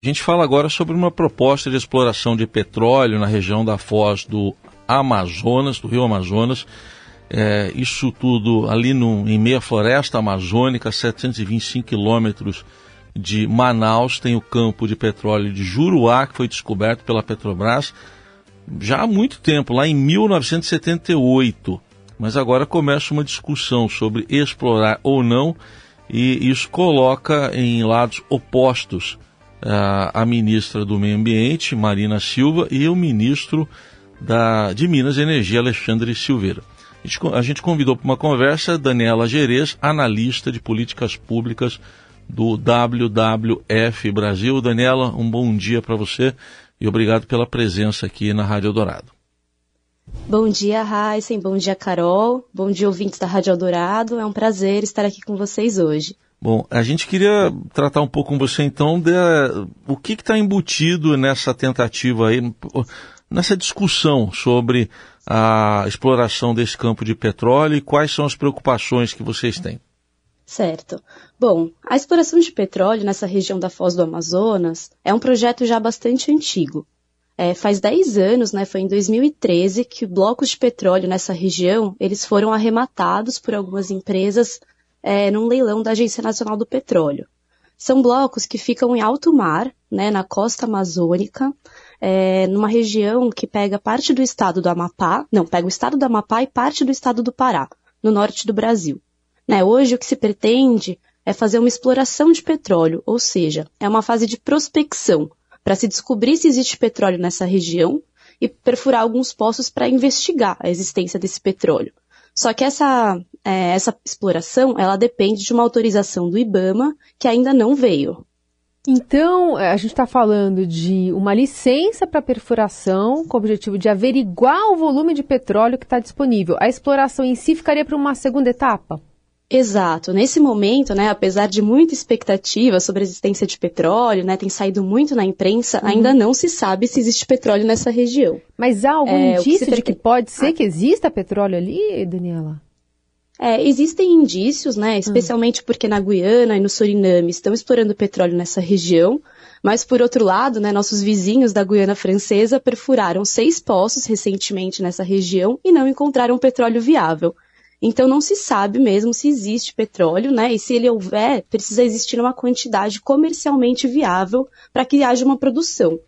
A gente fala agora sobre uma proposta de exploração de petróleo na região da foz do Amazonas, do Rio Amazonas. É, isso tudo ali no, em meia floresta amazônica, 725 quilômetros de Manaus, tem o campo de petróleo de Juruá, que foi descoberto pela Petrobras já há muito tempo, lá em 1978. Mas agora começa uma discussão sobre explorar ou não, e isso coloca em lados opostos a ministra do Meio Ambiente, Marina Silva, e o ministro da, de Minas e Energia, Alexandre Silveira. A gente, a gente convidou para uma conversa Daniela Gerês, analista de políticas públicas do WWF Brasil. Daniela, um bom dia para você e obrigado pela presença aqui na Rádio Eldorado. Bom dia, Heisen. Bom dia, Carol. Bom dia, ouvintes da Rádio Eldorado. É um prazer estar aqui com vocês hoje. Bom, a gente queria tratar um pouco com você então de o que está embutido nessa tentativa aí, nessa discussão sobre a exploração desse campo de petróleo e quais são as preocupações que vocês têm. Certo. Bom, a exploração de petróleo nessa região da Foz do Amazonas é um projeto já bastante antigo. É, faz 10 anos, né, foi em 2013, que blocos de petróleo nessa região eles foram arrematados por algumas empresas é, num leilão da Agência Nacional do Petróleo. São blocos que ficam em alto mar, né, na costa amazônica, é, numa região que pega parte do estado do Amapá, não, pega o estado do Amapá e parte do estado do Pará, no norte do Brasil. Né, hoje o que se pretende é fazer uma exploração de petróleo, ou seja, é uma fase de prospecção, para se descobrir se existe petróleo nessa região e perfurar alguns poços para investigar a existência desse petróleo. Só que essa, é, essa exploração, ela depende de uma autorização do IBAMA que ainda não veio. Então, é, a gente está falando de uma licença para perfuração com o objetivo de averiguar o volume de petróleo que está disponível. A exploração em si ficaria para uma segunda etapa? Exato. Nesse momento, né, apesar de muita expectativa sobre a existência de petróleo, né, tem saído muito na imprensa, uhum. ainda não se sabe se existe petróleo nessa região. Mas há algum é, indício que de que pode ser ah. que exista petróleo ali, Daniela? É, existem indícios, né, hum. especialmente porque na Guiana e no Suriname estão explorando petróleo nessa região, mas por outro lado, né, nossos vizinhos da Guiana Francesa perfuraram seis poços recentemente nessa região e não encontraram petróleo viável. Então não se sabe mesmo se existe petróleo, né? E se ele houver, precisa existir uma quantidade comercialmente viável para que haja uma produção.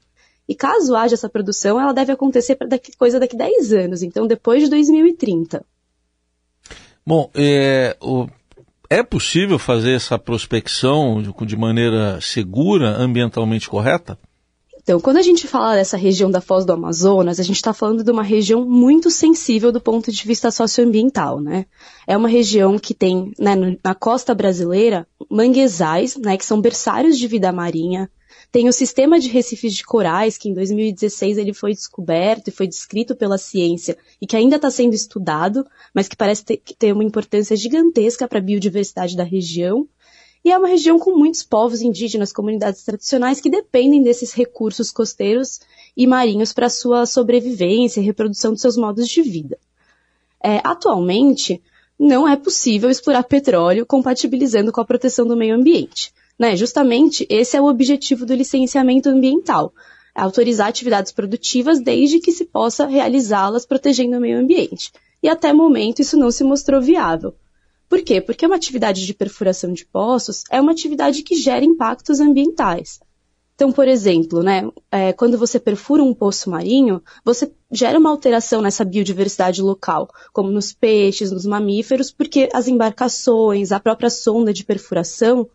E caso haja essa produção, ela deve acontecer para coisa daqui 10 anos, então depois de 2030. Bom, é, o, é possível fazer essa prospecção de, de maneira segura, ambientalmente correta? Então, quando a gente fala dessa região da Foz do Amazonas, a gente está falando de uma região muito sensível do ponto de vista socioambiental, né? É uma região que tem, né, na costa brasileira, manguezais, né, que são berçários de vida marinha. Tem o sistema de recifes de corais, que em 2016 ele foi descoberto e foi descrito pela ciência e que ainda está sendo estudado, mas que parece ter, ter uma importância gigantesca para a biodiversidade da região. E é uma região com muitos povos indígenas, comunidades tradicionais que dependem desses recursos costeiros e marinhos para sua sobrevivência e reprodução de seus modos de vida. É, atualmente, não é possível explorar petróleo compatibilizando com a proteção do meio ambiente. Né? Justamente esse é o objetivo do licenciamento ambiental, autorizar atividades produtivas desde que se possa realizá-las protegendo o meio ambiente. E até momento isso não se mostrou viável. Por quê? Porque uma atividade de perfuração de poços é uma atividade que gera impactos ambientais. Então, por exemplo, né, é, quando você perfura um poço marinho, você gera uma alteração nessa biodiversidade local, como nos peixes, nos mamíferos, porque as embarcações, a própria sonda de perfuração,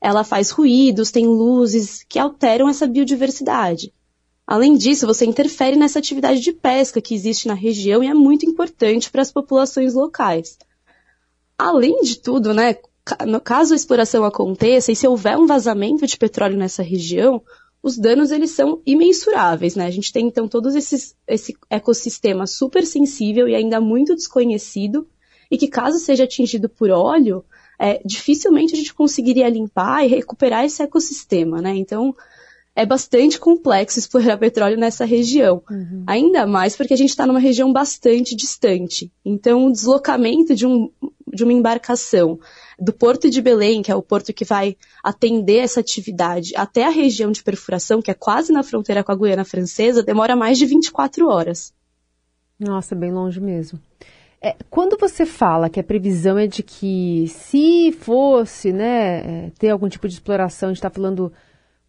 ela faz ruídos, tem luzes que alteram essa biodiversidade. Além disso, você interfere nessa atividade de pesca que existe na região e é muito importante para as populações locais. Além de tudo, né, caso a exploração aconteça e se houver um vazamento de petróleo nessa região, os danos eles são imensuráveis, né? A gente tem então todo esse ecossistema super sensível e ainda muito desconhecido e que caso seja atingido por óleo, é, dificilmente a gente conseguiria limpar e recuperar esse ecossistema, né? Então é bastante complexo explorar petróleo nessa região. Uhum. Ainda mais porque a gente está numa região bastante distante. Então, o deslocamento de um, de uma embarcação do Porto de Belém, que é o porto que vai atender essa atividade, até a região de perfuração, que é quase na fronteira com a Guiana Francesa, demora mais de 24 horas. Nossa, bem longe mesmo. É, quando você fala que a previsão é de que se fosse né, é, ter algum tipo de exploração, a gente está falando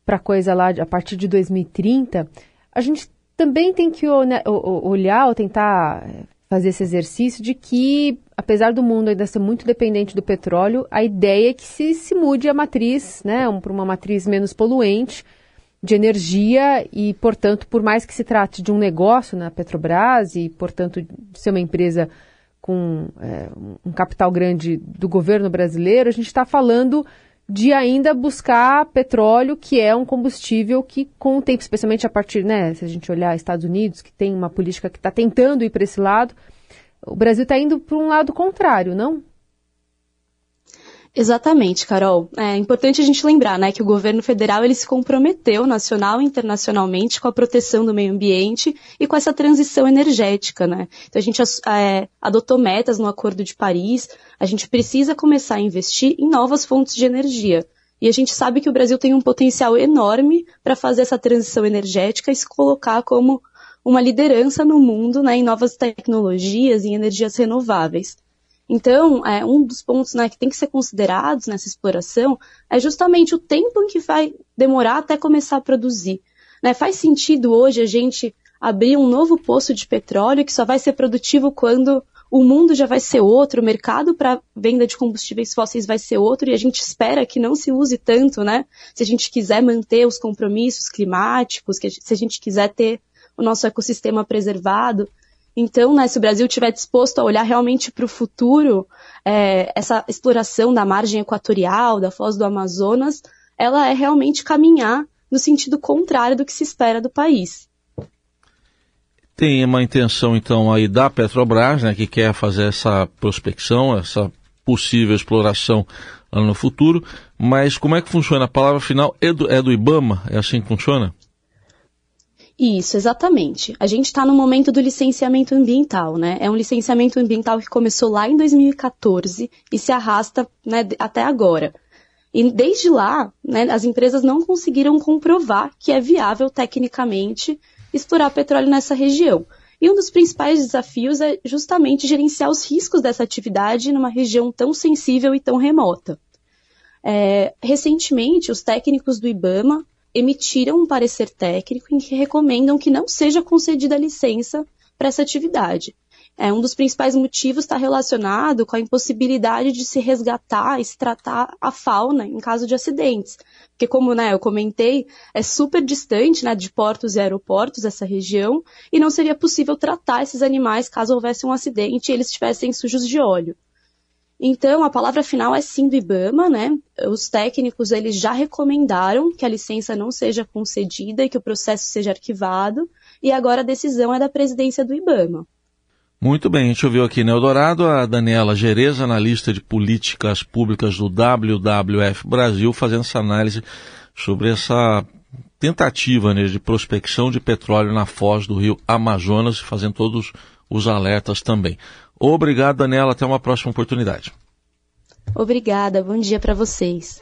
para coisa lá a partir de 2030, a gente também tem que olhar ou tentar é, fazer esse exercício de que, apesar do mundo ainda ser muito dependente do petróleo, a ideia é que se, se mude a matriz né, um, para uma matriz menos poluente de energia e, portanto, por mais que se trate de um negócio na Petrobras e, portanto, de ser uma empresa com é, um capital grande do governo brasileiro, a gente está falando de ainda buscar petróleo, que é um combustível que, com o tempo, especialmente a partir, né, se a gente olhar Estados Unidos, que tem uma política que está tentando ir para esse lado, o Brasil está indo para um lado contrário, não? Exatamente, Carol. É importante a gente lembrar, né, que o governo federal ele se comprometeu nacional e internacionalmente com a proteção do meio ambiente e com essa transição energética, né. Então a gente é, adotou metas no Acordo de Paris. A gente precisa começar a investir em novas fontes de energia. E a gente sabe que o Brasil tem um potencial enorme para fazer essa transição energética e se colocar como uma liderança no mundo, né, em novas tecnologias e energias renováveis. Então, é, um dos pontos né, que tem que ser considerados nessa exploração é justamente o tempo em que vai demorar até começar a produzir. Né? Faz sentido hoje a gente abrir um novo poço de petróleo que só vai ser produtivo quando o mundo já vai ser outro, o mercado para venda de combustíveis fósseis vai ser outro, e a gente espera que não se use tanto, né? Se a gente quiser manter os compromissos climáticos, se a gente quiser ter o nosso ecossistema preservado. Então, né, se o Brasil estiver disposto a olhar realmente para o futuro, é, essa exploração da margem equatorial, da foz do Amazonas, ela é realmente caminhar no sentido contrário do que se espera do país. Tem uma intenção, então, aí da Petrobras, né, que quer fazer essa prospecção, essa possível exploração no futuro, mas como é que funciona? A palavra final é do, é do IBAMA? É assim que funciona? Isso, exatamente. A gente está no momento do licenciamento ambiental, né? É um licenciamento ambiental que começou lá em 2014 e se arrasta né, até agora. E desde lá, né, as empresas não conseguiram comprovar que é viável tecnicamente explorar petróleo nessa região. E um dos principais desafios é justamente gerenciar os riscos dessa atividade numa região tão sensível e tão remota. É, recentemente, os técnicos do IBAMA emitiram um parecer técnico em que recomendam que não seja concedida licença para essa atividade. É, um dos principais motivos está relacionado com a impossibilidade de se resgatar e se tratar a fauna em caso de acidentes. Porque, como né, eu comentei, é super distante né, de portos e aeroportos essa região e não seria possível tratar esses animais caso houvesse um acidente e eles estivessem sujos de óleo. Então, a palavra final é sim do IBAMA, né? Os técnicos eles já recomendaram que a licença não seja concedida e que o processo seja arquivado, e agora a decisão é da presidência do IBAMA. Muito bem, a gente ouviu aqui no Eldorado a Daniela Gereza, analista de políticas públicas do WWF Brasil, fazendo essa análise sobre essa tentativa né, de prospecção de petróleo na foz do rio Amazonas, fazendo todos os alertas também. Obrigado, Daniela. Até uma próxima oportunidade. Obrigada. Bom dia para vocês.